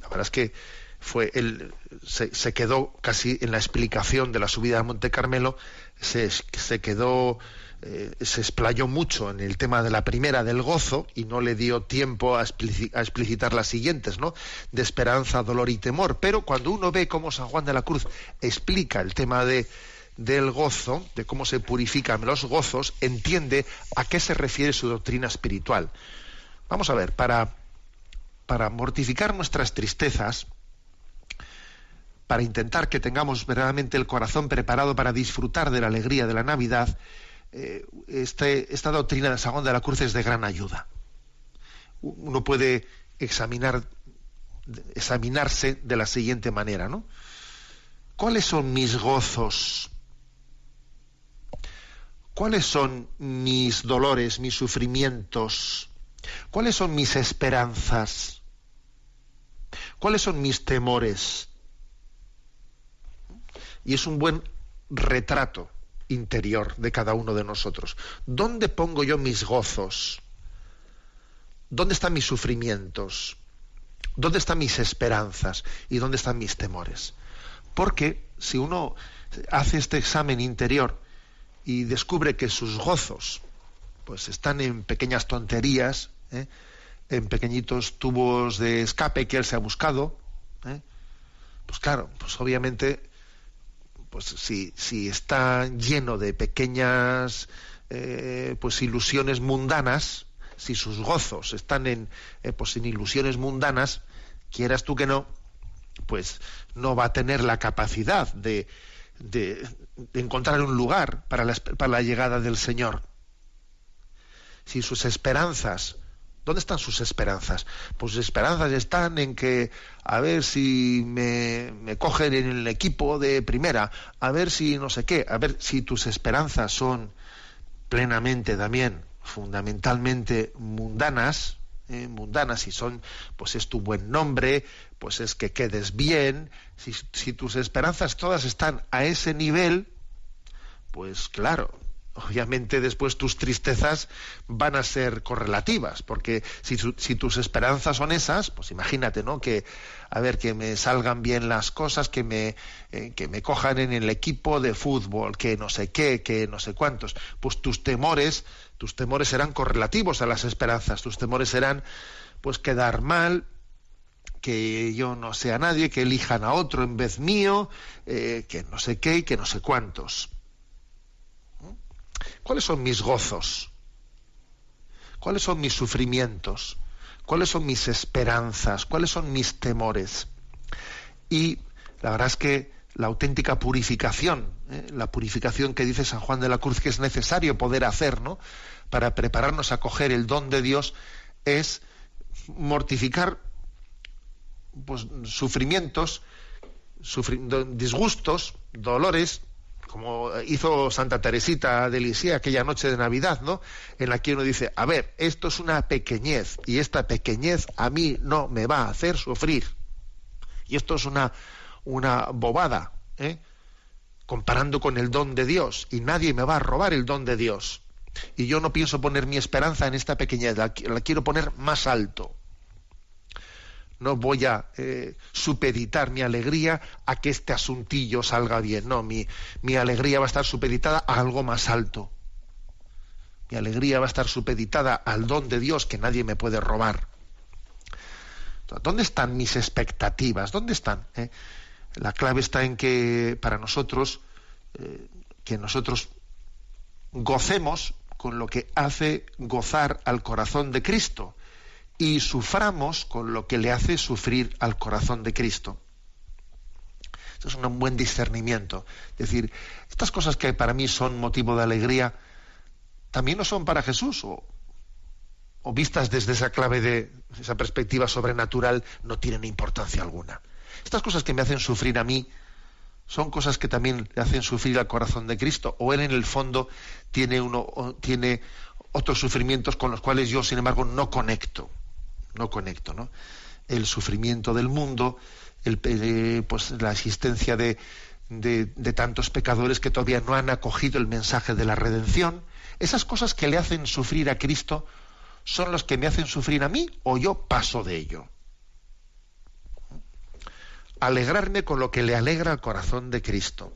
La verdad es que fue él se, quedó casi en la explicación de la subida a Monte Carmelo, se, se quedó eh, se explayó mucho en el tema de la primera del gozo y no le dio tiempo a, explicitar las siguientes, ¿no? De esperanza, dolor y temor. Pero cuando uno ve cómo San Juan de la Cruz explica el tema de, del gozo, de cómo se purifican los gozos, entiende a qué se refiere su doctrina espiritual. Vamos a ver, para, para mortificar nuestras tristezas, para intentar que tengamos verdaderamente el corazón preparado para disfrutar de la alegría de la Navidad, eh, este, esta doctrina de Sagón de la Cruz es de gran ayuda. Uno puede examinar, examinarse de la siguiente manera, ¿no? ¿Cuáles son mis gozos? ¿Cuáles son mis dolores, mis sufrimientos? ¿Cuáles son mis esperanzas? ¿Cuáles son mis temores? Y es un buen retrato interior de cada uno de nosotros. ¿Dónde pongo yo mis gozos? ¿Dónde están mis sufrimientos? ¿Dónde están mis esperanzas? ¿Y dónde están mis temores? Porque si uno hace este examen interior y descubre que sus gozos pues están en pequeñas tonterías, ¿eh? en pequeñitos tubos de escape que él se ha buscado, ¿eh? pues claro, pues obviamente pues si, si está lleno de pequeñas eh, pues ilusiones mundanas, si sus gozos están en, eh, pues en ilusiones mundanas, quieras tú que no, pues no va a tener la capacidad de, de, encontrar un lugar para la, para la llegada del Señor. Si sus esperanzas ¿Dónde están sus esperanzas? Pues sus esperanzas están en que a ver si me, cogen en el equipo de primera, a ver si no sé qué, a ver si tus esperanzas son plenamente también, fundamentalmente mundanas, eh, mundanas, si son, pues es tu buen nombre, pues es que quedes bien, si tus esperanzas todas están a ese nivel, pues claro, obviamente después tus tristezas van a ser correlativas, porque si, tus esperanzas son esas, pues imagínate, ¿no? Que, a ver, que me salgan bien las cosas, que me, eh, que me cojan en el equipo de fútbol, que no sé qué, que no sé cuántos, pues tus temores, tus temores serán correlativos a las esperanzas, tus temores serán, pues, quedar mal, que yo no sea nadie, que elijan a otro en vez mío, eh, que no sé qué y que no sé cuántos. ¿Cuáles son mis gozos? ¿Cuáles son mis sufrimientos? ¿Cuáles son mis esperanzas? ¿Cuáles son mis temores? Y la verdad es que la auténtica purificación, ¿eh? la purificación que dice San Juan de la Cruz que es necesario poder hacer, ¿no? Para prepararnos a coger el don de Dios es mortificar pues, sufrimientos, disgustos, dolores, como hizo Santa Teresita de Lisieux aquella noche de Navidad, ¿no? En la que uno dice, a ver, esto es una pequeñez y esta pequeñez a mí no me va a hacer sufrir. Y esto es una, una bobada, ¿eh? comparando con el don de Dios y nadie me va a robar el don de Dios. Y yo no pienso poner mi esperanza en esta pequeñez, la quiero poner más alto no voy a eh, supeditar mi alegría a que este asuntillo salga bien. No, mi, mi alegría va a estar supeditada a algo más alto. Mi alegría va a estar supeditada al don de Dios que nadie me puede robar. ¿Dónde están mis expectativas? ¿Dónde están? Eh? La clave está en que para nosotros, eh, que nosotros gocemos con lo que hace gozar al corazón de Cristo y suframos con lo que le hace sufrir al corazón de Cristo. Eso es un buen discernimiento. Es decir, estas cosas que para mí son motivo de alegría, también no son para Jesús, o, o vistas desde esa clave de esa perspectiva sobrenatural, no tienen importancia alguna. Estas cosas que me hacen sufrir a mí, son cosas que también le hacen sufrir al corazón de Cristo, o él en el fondo tiene uno tiene otros sufrimientos con los cuales yo, sin embargo, no conecto no conecto, ¿no? El sufrimiento del mundo, el, pues, la existencia de, de, tantos pecadores que todavía no han acogido el mensaje de la redención. Esas cosas que le hacen sufrir a Cristo son los que me hacen sufrir a mí o yo paso de ello. Alegrarme con lo que le alegra al corazón de Cristo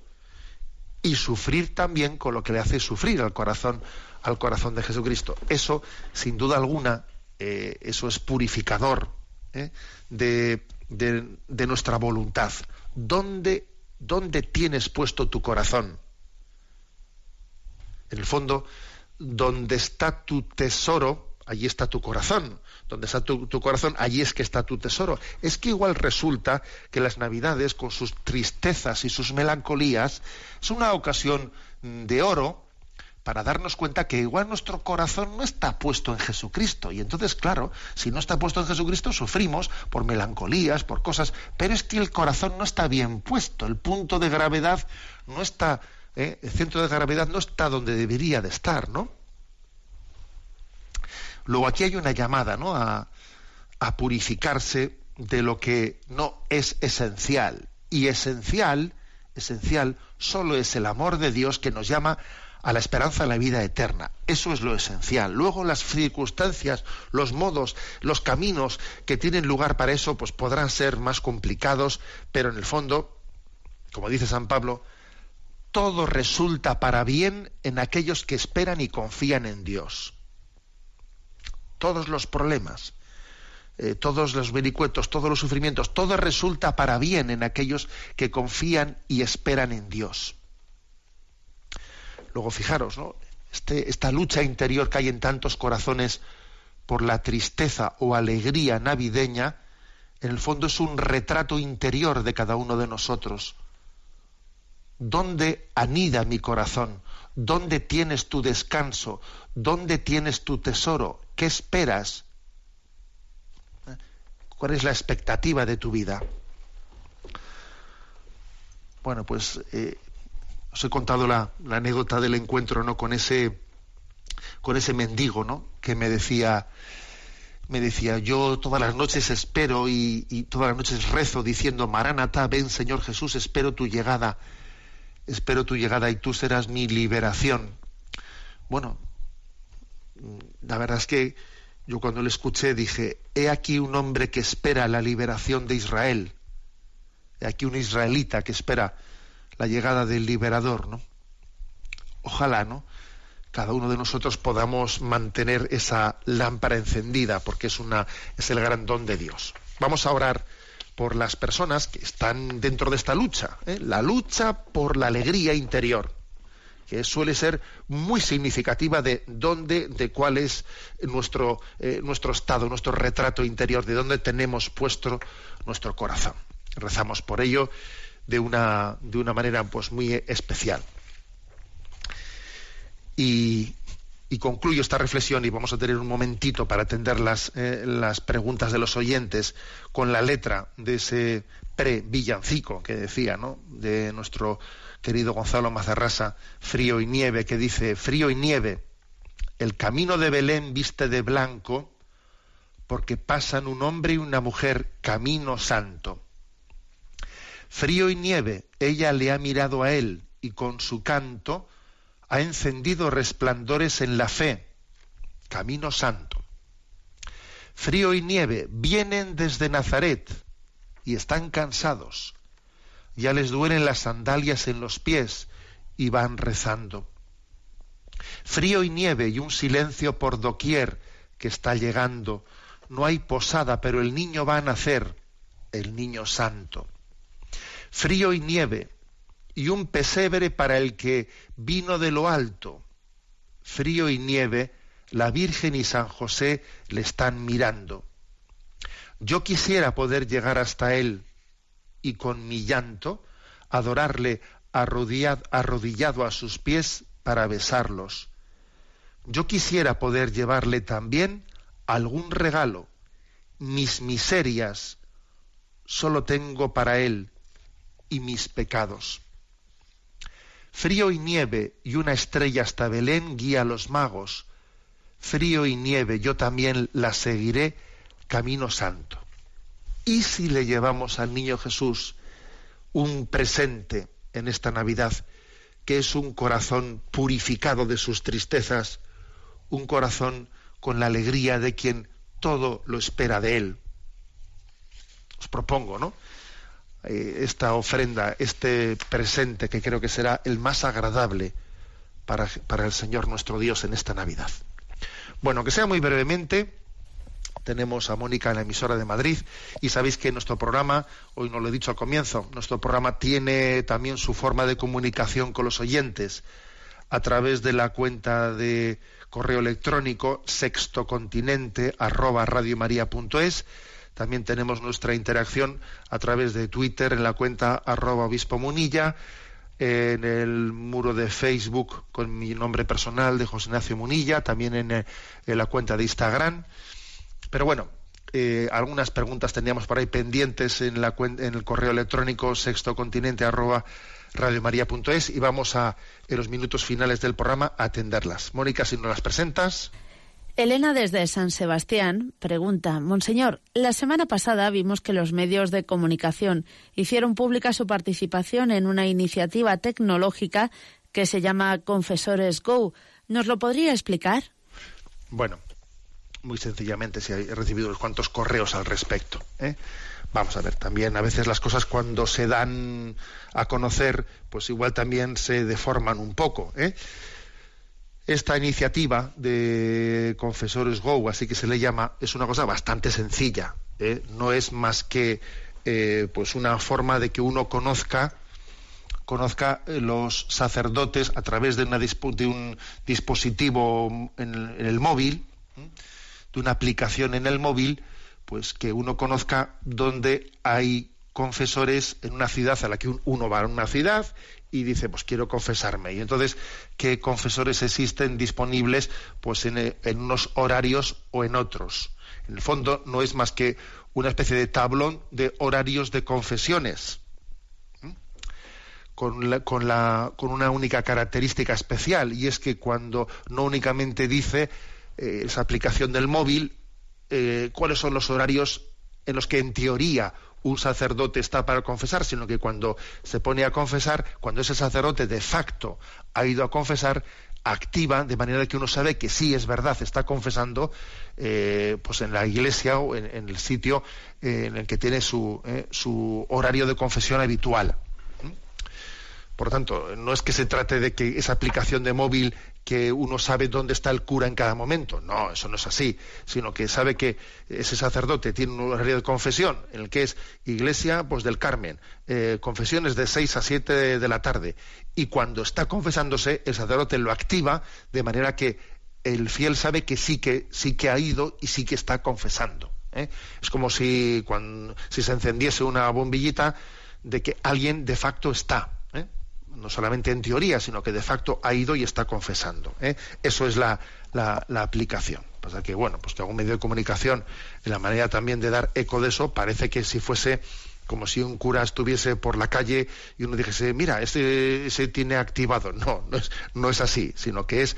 y sufrir también con lo que le hace sufrir al corazón al corazón de Jesucristo. Eso, sin duda alguna, eh, eso es purificador ¿eh? de, de, nuestra voluntad. ¿Dónde, ¿Dónde tienes puesto tu corazón? En el fondo, donde está tu tesoro, allí está tu corazón. Donde está tu, tu, corazón, allí es que está tu tesoro. Es que igual resulta que las Navidades, con sus tristezas y sus melancolías, es una ocasión de oro para darnos cuenta que igual nuestro corazón no está puesto en Jesucristo. Y entonces, claro, si no está puesto en Jesucristo, sufrimos por melancolías, por cosas, pero es que el corazón no está bien puesto, el punto de gravedad no está, ¿eh? el centro de gravedad no está donde debería de estar, ¿no? Luego aquí hay una llamada, ¿no? A, a purificarse de lo que no es esencial. Y esencial, esencial, solo es el amor de Dios que nos llama a la esperanza de la vida eterna. Eso es lo esencial. Luego las circunstancias, los modos, los caminos que tienen lugar para eso, pues podrán ser más complicados, pero en el fondo, como dice San Pablo, todo resulta para bien en aquellos que esperan y confían en Dios. Todos los problemas, eh, todos los vericuetos, todos los sufrimientos, todo resulta para bien en aquellos que confían y esperan en Dios. Luego fijaros, ¿no? Este, esta lucha interior que hay en tantos corazones por la tristeza o alegría navideña, en el fondo es un retrato interior de cada uno de nosotros. ¿Dónde anida mi corazón? ¿Dónde tienes tu descanso? ¿Dónde tienes tu tesoro? ¿Qué esperas? ¿Cuál es la expectativa de tu vida? Bueno, pues eh, os he contado la, anécdota del encuentro ¿no? con ese con ese mendigo ¿no? que me decía me decía yo todas las noches espero y, todas las noches rezo diciendo Maranata ven Señor Jesús espero tu llegada espero tu llegada y tú serás mi liberación bueno la verdad es que yo cuando le escuché dije he aquí un hombre que espera la liberación de Israel he aquí un israelita que espera la llegada del liberador, ¿no? Ojalá, ¿no? Cada uno de nosotros podamos mantener esa lámpara encendida, porque es una es el gran don de Dios. Vamos a orar por las personas que están dentro de esta lucha, ¿eh? la lucha por la alegría interior, que suele ser muy significativa de dónde, de cuál es nuestro, eh, nuestro estado, nuestro retrato interior, de dónde tenemos puesto nuestro corazón. Rezamos por ello de una, de una manera pues muy especial. Y, concluyo esta reflexión y vamos a tener un momentito para atender las, eh, las preguntas de los oyentes con la letra de ese pre-villancico que decía, ¿no? De nuestro querido Gonzalo Mazarrasa, Frío y Nieve, que dice, Frío y Nieve, el camino de Belén viste de blanco porque pasan un hombre y una mujer camino santo. Frío y nieve, ella le ha mirado a él y con su canto ha encendido resplandores en la fe, camino santo. Frío y nieve vienen desde Nazaret y están cansados. Ya les duelen las sandalias en los pies y van rezando. Frío y nieve y un silencio por doquier que está llegando. No hay posada, pero el niño va a nacer, el niño santo frío y nieve, y un pesebre para el que vino de lo alto. Frío y nieve, la Virgen y San José le están mirando. Yo quisiera poder llegar hasta él y con mi llanto adorarle arrodillado a sus pies para besarlos. Yo quisiera poder llevarle también algún regalo. Mis miserias solo tengo para él y mis pecados. Frío y nieve y una estrella hasta Belén guía a los magos. Frío y nieve, yo también la seguiré camino santo. ¿Y si le llevamos al niño Jesús un presente, en esta Navidad que es un corazón purificado de sus tristezas, un corazón con la alegría de quien todo lo espera de él. Os propongo, ¿no? Eh, esta ofrenda, este presente que creo que será el más agradable para, para el Señor nuestro Dios en esta Navidad. Bueno, que sea muy brevemente, tenemos a Mónica en la emisora de Madrid y sabéis que nuestro programa, hoy no lo he dicho al comienzo, nuestro programa tiene también su forma de comunicación con los oyentes a través de la cuenta de correo electrónico sextocontinente arroba También tenemos nuestra interacción a través de Twitter en la cuenta arroba obispo munilla, en el muro de Facebook con mi nombre personal de José Ignacio Munilla, también en, eh, la cuenta de Instagram. Pero bueno, eh, algunas preguntas teníamos por ahí pendientes en, la, en el correo electrónico sextocontinente arroba radiomaria.es y vamos a, en los minutos finales del programa, a atenderlas. Mónica, si nos las presentas. Elena desde San Sebastián pregunta, Monseñor, la semana pasada vimos que los medios de comunicación hicieron pública su participación en una iniciativa tecnológica que se llama Confesores Go. ¿Nos lo podría explicar? Bueno, muy sencillamente si he recibido unos cuantos correos al respecto. ¿eh? Vamos a ver, también a veces las cosas cuando se dan a conocer, pues igual también se deforman un poco. ¿eh? Esta iniciativa de Confesores Go, así que se le llama, es una cosa bastante sencilla. ¿eh? No es más que pues una forma de que uno conozca conozca los sacerdotes a través de, una, de un dispositivo en el móvil de una aplicación en el móvil, pues que uno conozca dónde hay confesores en una ciudad a la que uno va a una ciudad y dice, pues quiero confesarme. Y entonces, ¿qué confesores existen disponibles pues en, unos horarios o en otros? En el fondo no es más que una especie de tablón de horarios de confesiones. Con, con, la, con, una única característica especial, y es que cuando no únicamente dice eh, esa aplicación del móvil, eh, cuáles son los horarios en los que en teoría un sacerdote está para confesar, sino que cuando se pone a confesar, cuando ese sacerdote de facto ha ido a confesar, activa de manera que uno sabe que sí es verdad, está confesando eh, pues en la iglesia o en, el sitio en el que tiene su, su horario de confesión habitual. Por lo tanto, no es que se trate de que esa aplicación de móvil que uno sabe dónde está el cura en cada momento. No, eso no es así, sino que sabe que ese sacerdote tiene un horario de confesión en el que es iglesia pues del Carmen, eh, confesiones de 6 a 7 de, la tarde. Y cuando está confesándose, el sacerdote lo activa de manera que el fiel sabe que sí que, sí que ha ido y sí que está confesando. ¿eh? Es como si, si se encendiese una bombillita de que alguien de facto está no solamente en teoría, sino que de facto ha ido y está confesando. ¿eh? Eso es la, aplicación. Pasa que, bueno, pues que algún medio de comunicación, en la manera también de dar eco de eso, parece que si fuese como si un cura estuviese por la calle y uno dijese, mira, ese, ese tiene activado. No, no es, no es así, sino que es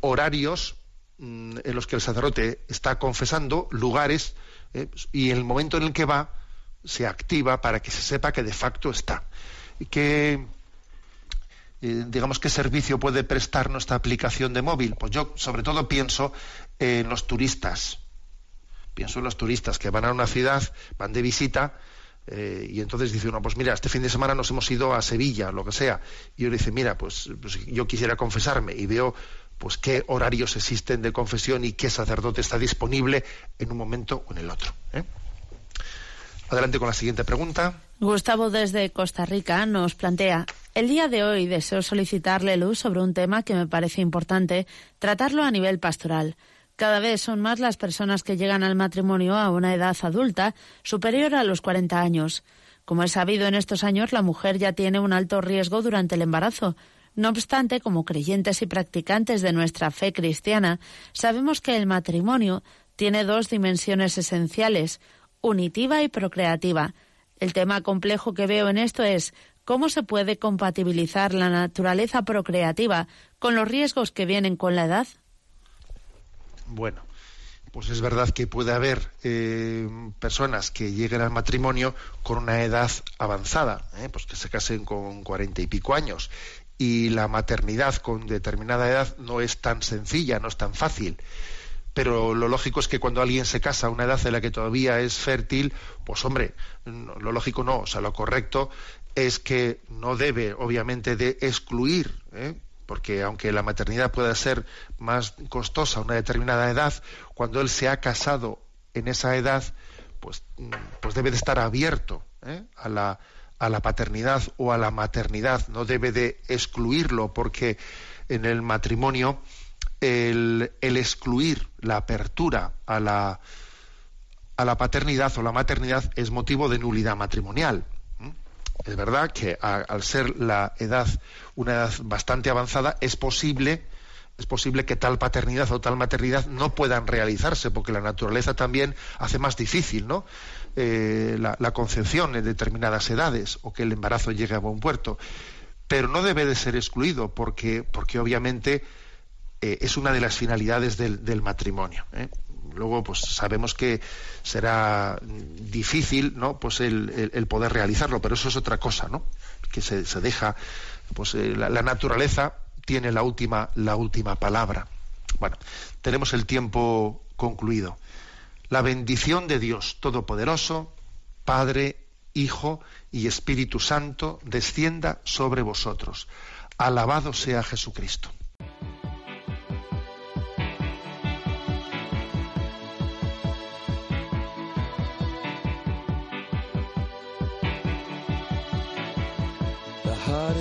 horarios mm, en los que el sacerdote está confesando, lugares, ¿eh? y el momento en el que va, se activa para que se sepa que de facto está. Y que eh, digamos, qué servicio puede prestar nuestra aplicación de móvil? Pues yo sobre todo pienso en los turistas. Pienso en los turistas que van a una ciudad, van de visita, eh, y entonces dice uno, pues mira, este fin de semana nos hemos ido a Sevilla, lo que sea. Y uno dice, mira, pues, pues, yo quisiera confesarme y veo pues qué horarios existen de confesión y qué sacerdote está disponible en un momento o en el otro. ¿eh? Adelante con la siguiente pregunta. Gustavo desde Costa Rica nos plantea, el día de hoy deseo solicitarle luz sobre un tema que me parece importante tratarlo a nivel pastoral. Cada vez son más las personas que llegan al matrimonio a una edad adulta superior a los 40 años. Como es sabido en estos años, la mujer ya tiene un alto riesgo durante el embarazo. No obstante, como creyentes y practicantes de nuestra fe cristiana, sabemos que el matrimonio tiene dos dimensiones esenciales, unitiva y procreativa. El tema complejo que veo en esto es ¿Cómo se puede compatibilizar la naturaleza procreativa con los riesgos que vienen con la edad? Bueno, pues es verdad que puede haber eh, personas que lleguen al matrimonio con una edad avanzada, ¿eh? pues que se casen con cuarenta y pico años. Y la maternidad con determinada edad no es tan sencilla, no es tan fácil. Pero lo lógico es que cuando alguien se casa a una edad en la que todavía es fértil, pues hombre, lo lógico no, o sea, lo correcto es que no debe, obviamente, de excluir ¿eh? porque aunque la maternidad pueda ser más costosa a una determinada edad, cuando él se ha casado en esa edad, pues, pues debe de estar abierto ¿eh? a, la, a la paternidad o a la maternidad, no debe de excluirlo, porque en el matrimonio el, excluir la apertura a la, a la paternidad o la maternidad es motivo de nulidad matrimonial. Es verdad que al ser la edad una edad bastante avanzada, es posible, es posible que tal paternidad o tal maternidad no puedan realizarse, porque la naturaleza también hace más difícil, ¿no? Eh, la, concepción en determinadas edades o que el embarazo llegue a buen puerto. Pero no debe de ser excluido, porque, porque obviamente eh, es una de las finalidades del, matrimonio. ¿eh? luego pues sabemos que será difícil no pues el, poder realizarlo pero eso es otra cosa no que se, deja pues eh, la, naturaleza tiene la última la última palabra. Bueno tenemos el tiempo concluido. La bendición de Dios todopoderoso Padre Hijo y Espíritu Santo descienda sobre vosotros. Alabado sea Jesucristo